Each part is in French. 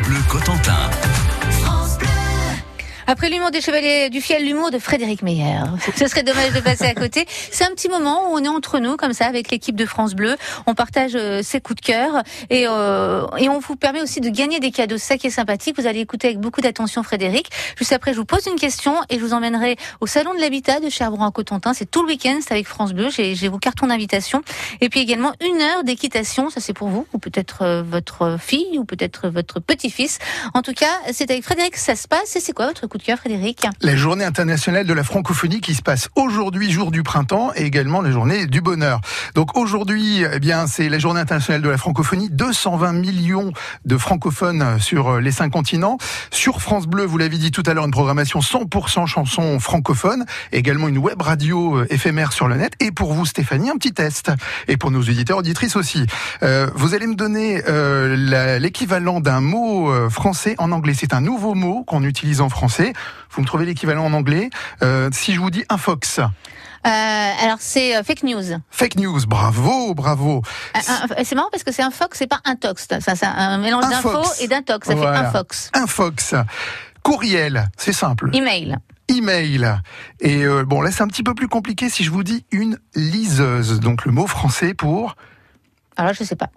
Bleu Cotentin. Après l'humour des Chevaliers du Fiel, l'humour de Frédéric Meyer. Ce serait dommage de passer à côté. C'est un petit moment où on est entre nous, comme ça, avec l'équipe de France Bleu. On partage euh, ses coups de cœur et, euh, et on vous permet aussi de gagner des cadeaux. C'est ça qui est sympathique. Vous allez écouter avec beaucoup d'attention Frédéric. Juste après, je vous pose une question et je vous emmènerai au Salon de l'Habitat de Cherbourg en Cotentin. C'est tout le week-end, c'est avec France Bleu. J'ai vos cartons d'invitation. Et puis également une heure d'équitation. Ça, c'est pour vous, ou peut-être euh, votre fille, ou peut-être votre petit-fils. En tout cas, c'est avec Frédéric que ça se passe. Et c'est quoi votre coup de Frédéric La journée internationale de la francophonie qui se passe aujourd'hui, jour du printemps, et également la journée du bonheur. Donc aujourd'hui, eh bien, c'est la journée internationale de la francophonie. 220 millions de francophones sur les cinq continents. Sur France Bleu, vous l'avez dit tout à l'heure, une programmation 100% chansons francophones. Également une web radio euh, éphémère sur le net. Et pour vous, Stéphanie, un petit test. Et pour nos auditeurs, auditrices aussi. Euh, vous allez me donner euh, l'équivalent d'un mot euh, français en anglais. C'est un nouveau mot qu'on utilise en français. Vous me trouvez l'équivalent en anglais. Euh, si je vous dis un fox. Euh, alors c'est euh, fake news. Fake news, bravo, bravo. C'est marrant parce que c'est un fox, c'est pas un tox. Ça, c'est un mélange fox. et d'un tox. Ça fait un fox. Un fox. Courriel, c'est simple. Email. Email. Et euh, bon, là c'est un petit peu plus compliqué si je vous dis une liseuse. Donc le mot français pour Alors je sais pas.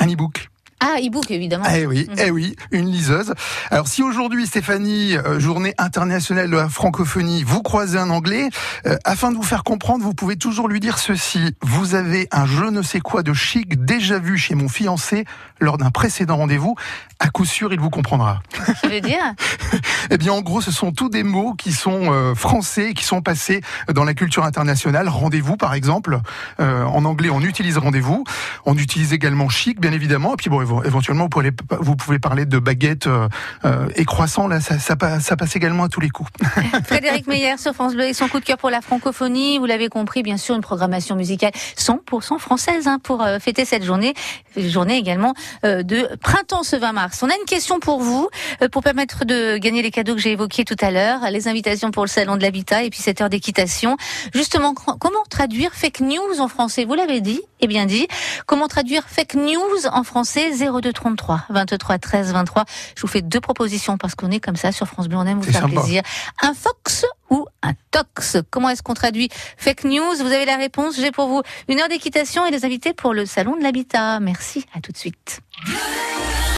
un e-book. Ah, e-book évidemment. Eh oui, Mhm. eh oui, une liseuse. Alors si aujourd'hui Stéphanie, euh, journée internationale de la francophonie, vous croisez un anglais, euh, afin de vous faire comprendre, vous pouvez toujours lui dire ceci. Vous avez un je ne sais quoi de chic déjà vu chez mon fiancé lors d'un précédent rendez-vous. À coup sûr, il vous comprendra. Ça veut dire? Eh bien, en gros, ce sont tous des mots qui sont euh, français, qui sont passés dans la culture internationale. Rendez-vous, par exemple. Euh, en anglais, on utilise rendez-vous. On utilise également chic, bien évidemment. Et puis, bon, éventuellement, vous pouvez, vous pouvez parler de baguette euh, euh, et croissant. Là, ça, ça, passe- ça passe également à tous les coups. Frédéric Meyer sur France Bleu et son coup de cœur pour la francophonie. Vous l'avez compris, bien sûr, une programmation musicale 100% française hein, pour euh, fêter cette journée. Journée également euh, de printemps ce 20 mars. On a une question pour vous, euh, pour permettre de gagner les cadeaux que j'ai évoqués tout à l'heure, les invitations pour le salon de l'habitat et puis cette heure d'équitation. Justement, co- comment traduire fake news en français? Vous l'avez dit, et bien dit. Comment traduire fake news en français 0233 23 13 23. Je vous fais deux propositions parce qu'on est comme ça sur France Bleu, on aime vous faire sympa. plaisir. Un fox ou un tox? Comment est-ce qu'on traduit fake news? Vous avez la réponse. J'ai pour vous une heure d'équitation et des invités pour le salon de l'habitat. Merci. À tout de suite.